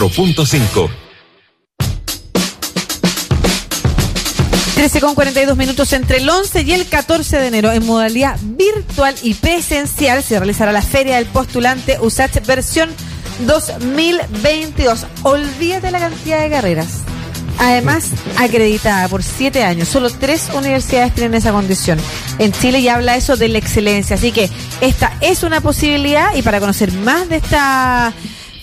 4.5 13 con 42 minutos entre el 11 y el 14 de enero en modalidad virtual y presencial se realizará la Feria del Postulante USACH versión 2022. Olvídate la cantidad de carreras. Además, acreditada por siete años. Solo tres universidades tienen esa condición. En Chile ya habla eso de la excelencia. Así que esta es una posibilidad y para conocer más de esta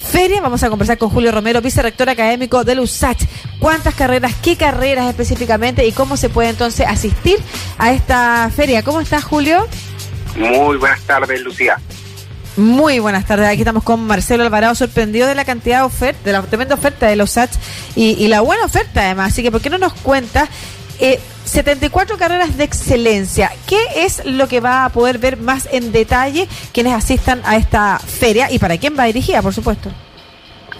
feria. Vamos a conversar con Julio Romero, vicerrector académico del USACH. ¿Cuántas carreras, qué carreras específicamente y cómo se puede entonces asistir a esta feria? ¿Cómo estás, Julio? Muy buenas tardes, Lucía. Muy buenas tardes. Aquí estamos con Marcelo Alvarado, sorprendido de la cantidad de oferta, de la tremenda oferta de los USACH y, y la buena oferta además. Así que, ¿por qué no nos cuenta? Eh, 74 carreras de excelencia. ¿Qué es lo que va a poder ver más en detalle quienes asistan a esta feria y para quién va dirigida, por supuesto?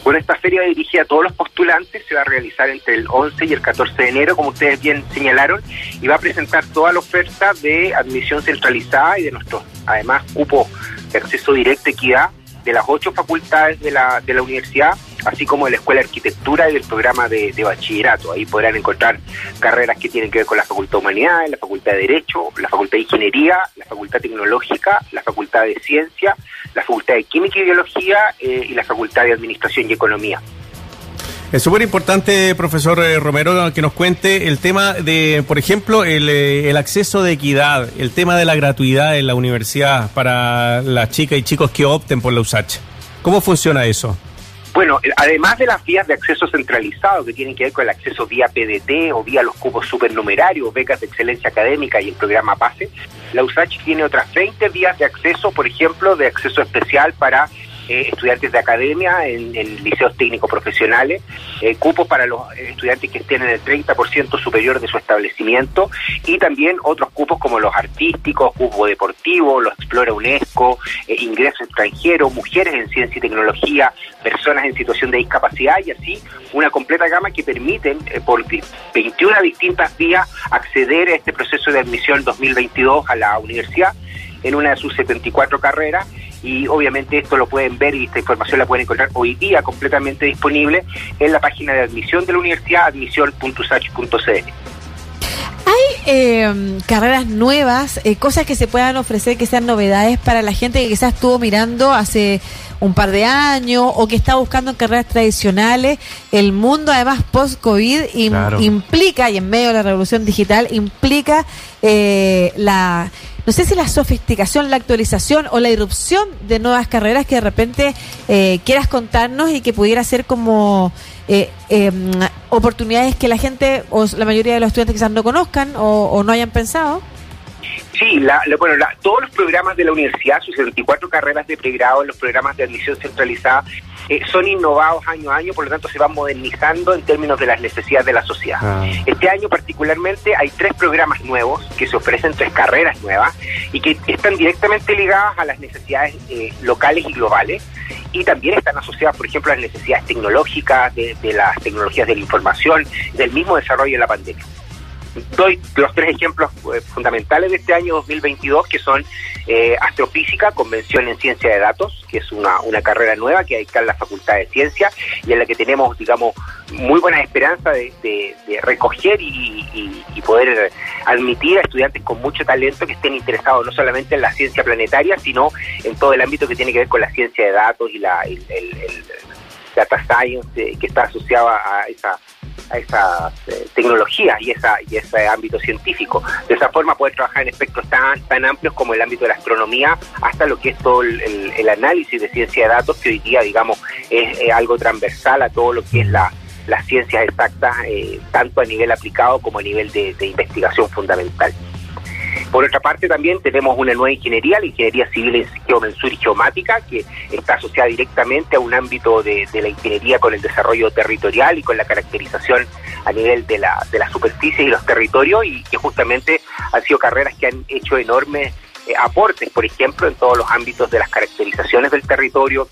Bueno, esta feria dirigida a todos los postulantes se va a realizar entre el 11 y el 14 de enero, como ustedes bien señalaron, y va a presentar toda la oferta de admisión centralizada y de nuestros, además, cupo de acceso directo, equidad, de las ocho facultades de la, de la universidad así como de la Escuela de Arquitectura y del programa de, bachillerato. Ahí podrán encontrar carreras que tienen que ver con la Facultad de Humanidades, la Facultad de Derecho, la Facultad de Ingeniería, la Facultad Tecnológica, la Facultad de Ciencia, la Facultad de Química y Biología eh, y la Facultad de Administración y Economía. Es súper importante, profesor eh, Romero, que nos cuente el tema de, por ejemplo, el, eh, el, acceso de equidad, el tema de la gratuidad en la universidad para las chicas y chicos que opten por la USACH. ¿Cómo funciona eso? Bueno, además de las vías de acceso centralizado que tienen que ver con el acceso vía PDT o vía los cupos supernumerarios, becas de excelencia académica y el programa PASE, la USACH tiene otras 20 vías de acceso, por ejemplo, de acceso especial para eh, estudiantes de academia en, liceos técnicos profesionales, eh, cupos para los estudiantes que estén en el 30% superior de su establecimiento y también otros cupos como los artísticos, cupo deportivo, los Explora UNESCO, eh, ingreso extranjero, mujeres en ciencia y tecnología, personas en situación de discapacidad y así una completa gama que permiten por 21 distintas vías acceder a este proceso de admisión 2022 a la universidad en una de sus 74 carreras y obviamente esto lo pueden ver y esta información la pueden encontrar hoy día completamente disponible en la página de admisión de la universidad, admisión.sach.cl. ¿Hay eh, carreras nuevas, eh, cosas que se puedan ofrecer que sean novedades para la gente que quizás estuvo mirando hace un par de años o que está buscando carreras tradicionales? El mundo, además, post-COVID implica, y en medio de la revolución digital, implica eh, la no sé si la sofisticación, la actualización o la irrupción de nuevas carreras que de repente eh, quieras contarnos y que pudiera ser como eh, em, oportunidades que la gente o la mayoría de los estudiantes quizás no conozcan o, no hayan pensado. Sí, bueno, todos los programas de la universidad, sus 74 carreras de pregrado, los programas de admisión centralizada, eh, son innovados año a año, por lo tanto se van modernizando en términos de las necesidades de la sociedad. Ah. Este año particularmente hay tres programas nuevos que se ofrecen, tres carreras nuevas, y que están directamente ligadas a las necesidades eh, locales y globales, y también están asociadas, por ejemplo, a las necesidades tecnológicas, de, de las tecnologías de la información, del mismo desarrollo de la pandemia doy los tres ejemplos eh, fundamentales de este año 2022, que son eh, astrofísica, convención en ciencia de datos, que es una, una carrera nueva que hay en la Facultad de Ciencia y en la que tenemos, digamos, muy buena esperanza de, recoger y, poder admitir a estudiantes con mucho talento que estén interesados no solamente en la ciencia planetaria, sino en todo el ámbito que tiene que ver con la ciencia de datos y la, el, data science eh, que está asociado a esa a esa eh, tecnología y, esa, y ese ámbito científico. De esa forma poder trabajar en espectros tan, tan amplios como el ámbito de la astronomía hasta lo que es todo el, análisis de ciencia de datos, que hoy día, digamos, es, algo transversal a todo lo que es la, las ciencias exactas, eh, tanto a nivel aplicado como a nivel de investigación fundamental. Por otra parte, también tenemos una nueva ingeniería, la ingeniería civil en geomensura y geomática, que está asociada directamente a un ámbito de, la ingeniería con el desarrollo territorial y con la caracterización a nivel de la, de la superficie y los territorios, y que justamente han sido carreras que han hecho enormes eh, aportes, por ejemplo, en todos los ámbitos de las caracterizaciones del territorio,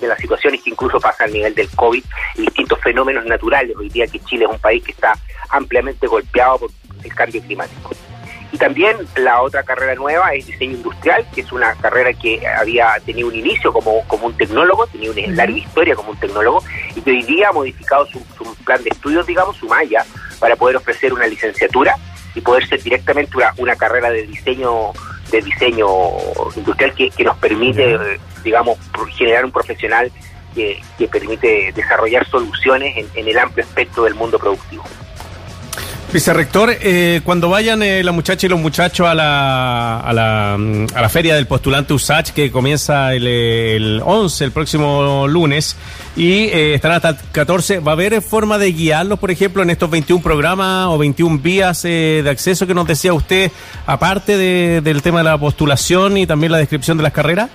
de las situaciones que incluso pasan a nivel del COVID y distintos fenómenos naturales. Hoy día que Chile es un país que está ampliamente golpeado por el cambio climático. Y también la otra carrera nueva es diseño industrial, que es una carrera que había tenido un inicio como, como un tecnólogo, tenía una larga historia como un tecnólogo, y que hoy día ha modificado su, plan de estudios, digamos, su malla, para poder ofrecer una licenciatura y poder ser directamente una, carrera de diseño de diseño industrial que, nos permite, digamos, generar un profesional que, permite desarrollar soluciones en el amplio espectro del mundo productivo. Vicerrector, eh, cuando vayan eh, la muchacha y los muchachos a la, a la, mm, a la feria del postulante USACH, que comienza el, el 11, el próximo lunes, y eh, estarán hasta el 14, ¿va a haber forma de guiarlos, por ejemplo, en estos 21 programas o 21 vías eh, de acceso que nos decía usted, aparte de, del tema de la postulación y también la descripción de las carreras?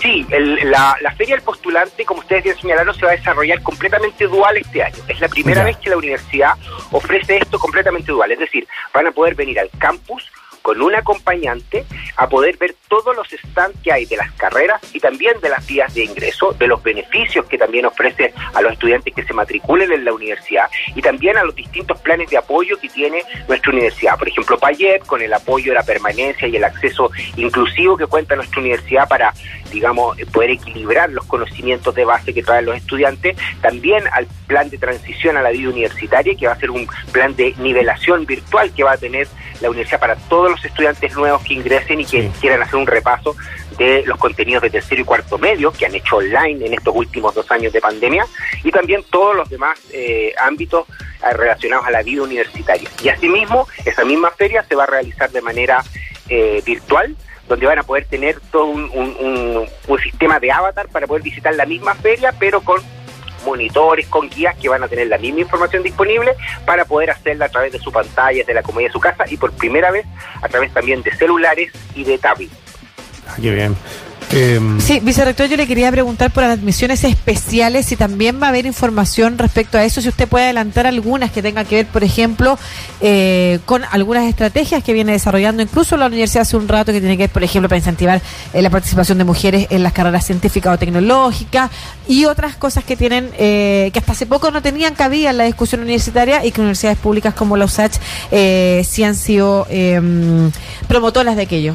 Sí, la, Feria del Postulante, como ustedes ya señalaron, se va a desarrollar completamente dual este año. Es la primera vez que la universidad ofrece esto completamente dual, es decir, van a poder venir al campus con un acompañante a poder ver todos los stands que hay de las carreras y también de las vías de ingreso, de los beneficios que también ofrece a los estudiantes que se matriculen en la universidad y también a los distintos planes de apoyo que tiene nuestra universidad. Por ejemplo, Payet, con el apoyo de la permanencia y el acceso inclusivo que cuenta nuestra universidad para, digamos, poder equilibrar los conocimientos de base que traen los estudiantes. También al plan de transición a la vida universitaria, que va a ser un plan de nivelación virtual que va a tener la universidad para todos los estudiantes nuevos que ingresen y que quieran hacer un repaso de los contenidos de tercero y cuarto medio que han hecho online en estos últimos dos años de pandemia y también todos los demás eh, ámbitos eh, relacionados a la vida universitaria. Y asimismo, esa misma feria se va a realizar de manera eh, virtual donde van a poder tener todo un, un sistema de avatar para poder visitar la misma feria, pero con monitores, con guías que van a tener la misma información disponible para poder hacerla a través de su pantalla, de la comodidad de su casa y por primera vez a través también de celulares y de tablets. Ah, qué bien. Em, sí, vicerrector, yo le quería preguntar por las admisiones especiales, si también va a haber información respecto a eso, si usted puede adelantar algunas que tengan que ver, por ejemplo, eh, con algunas estrategias que viene desarrollando incluso la universidad hace un rato, que tiene que ver, por ejemplo, para incentivar eh, la participación de mujeres en las carreras científicas o tecnológicas y otras cosas que tienen, eh, que hasta hace poco no tenían cabida en la discusión universitaria y que universidades públicas como la USACH sí han sido em, promotoras de aquello.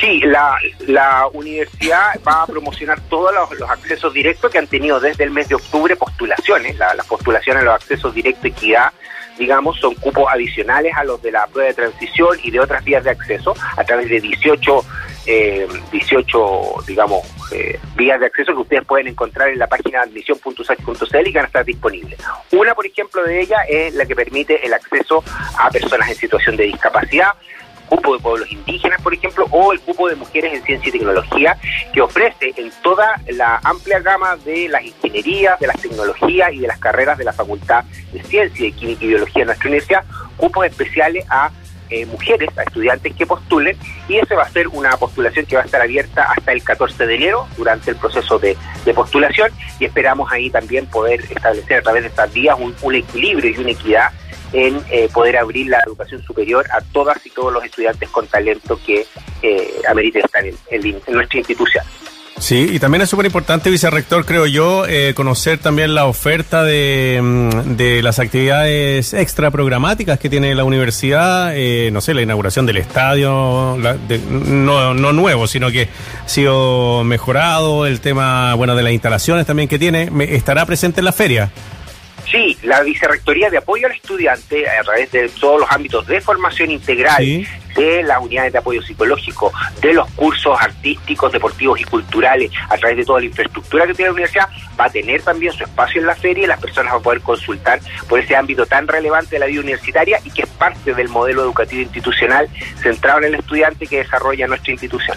Sí, la, la universidad va a promocionar todos los, accesos directos que han tenido desde el mes de octubre postulaciones. La, las postulaciones a los accesos directos equidad digamos, son cupos adicionales a los de la prueba de transición y de otras vías de acceso a través de 18, eh, 18 digamos, eh, vías de acceso que ustedes pueden encontrar en la página admisión.usach.cl y que van a estar disponibles. Una, por ejemplo, de ellas es la que permite el acceso a personas en situación de discapacidad, cupo de pueblos indígenas, por ejemplo, o el cupo de mujeres en ciencia y tecnología, que ofrece en toda la amplia gama de las ingenierías, de las tecnologías y de las carreras de la Facultad de Ciencia, de Química y Biología de nuestra universidad, cupos especiales a eh, mujeres, a estudiantes que postulen, y esa va a ser una postulación que va a estar abierta hasta el 14 de enero durante el proceso de, postulación, y esperamos ahí también poder establecer a través de estas días un, equilibrio y una equidad en eh, poder abrir la educación superior a todas y todos los estudiantes con talento que eh, ameriten estar en, nuestra institución. Sí, y también es súper importante, vicerrector, creo yo, eh, conocer también la oferta de, mm, de, las actividades extra programáticas que tiene la universidad, eh, no sé, la inauguración del estadio, no, no nuevo, sino que ha sido mejorado, el tema, bueno, de las instalaciones también que tiene, ¿estará presente en la feria? Sí, la Vicerrectoría de Apoyo al Estudiante, a través de todos los ámbitos de formación integral, de las unidades de apoyo psicológico, de los cursos artísticos, deportivos y culturales, a través de toda la infraestructura que tiene la universidad, va a tener también su espacio en la feria y las personas van a poder consultar por ese ámbito tan relevante de la vida universitaria y que es parte del modelo educativo institucional centrado en el estudiante que desarrolla nuestra institución.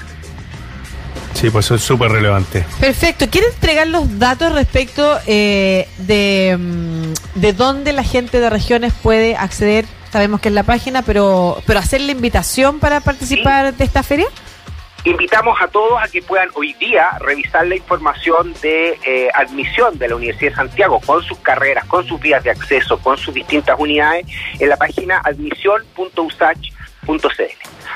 Sí, pues eso es súper relevante. Perfecto. ¿Quiere entregar los datos respecto eh, de, mm, de dónde la gente de regiones puede acceder? Sabemos que es la página, pero, pero hacer la invitación para participar de esta feria. Invitamos a todos a que puedan hoy día revisar la información de eh, admisión de la Universidad de Santiago con sus carreras, con sus vías de acceso, con sus distintas unidades en la página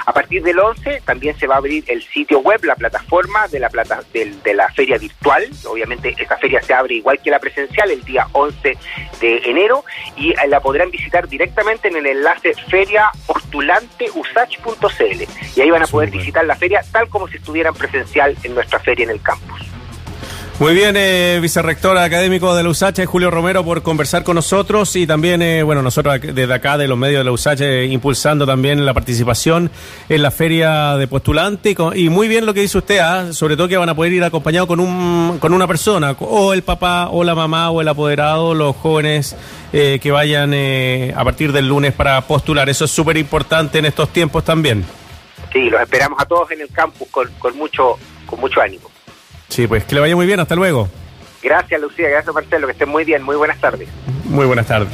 A partir del 11 también se va a abrir el sitio web, la plataforma de la, plata, de, la feria virtual. Obviamente esta feria se abre igual que la presencial el día 11 de enero y eh, la podrán visitar directamente en el enlace feriapostulanteusach.cl y ahí van a poder visitar la feria tal como si estuvieran presencial en nuestra feria en el campus. Muy bien, eh, vicerrector académico de la USACH, Julio Romero, por conversar con nosotros y también, eh, bueno, nosotros desde acá, de los medios de la USACH, eh, impulsando también la participación en la feria de postulante. Y, muy bien lo que dice usted, ¿ah? sobre todo que van a poder ir acompañados con, un, con una persona, o el papá, o la mamá, o el apoderado, los jóvenes eh, que vayan a partir del lunes para postular. Eso es súper importante en estos tiempos también. Sí, los esperamos a todos en el campus con, con, mucho, con mucho ánimo. Sí, pues que le vaya muy bien, hasta luego. Gracias Lucía, gracias Marcelo, que estén muy bien, muy buenas tardes. Muy buenas tardes.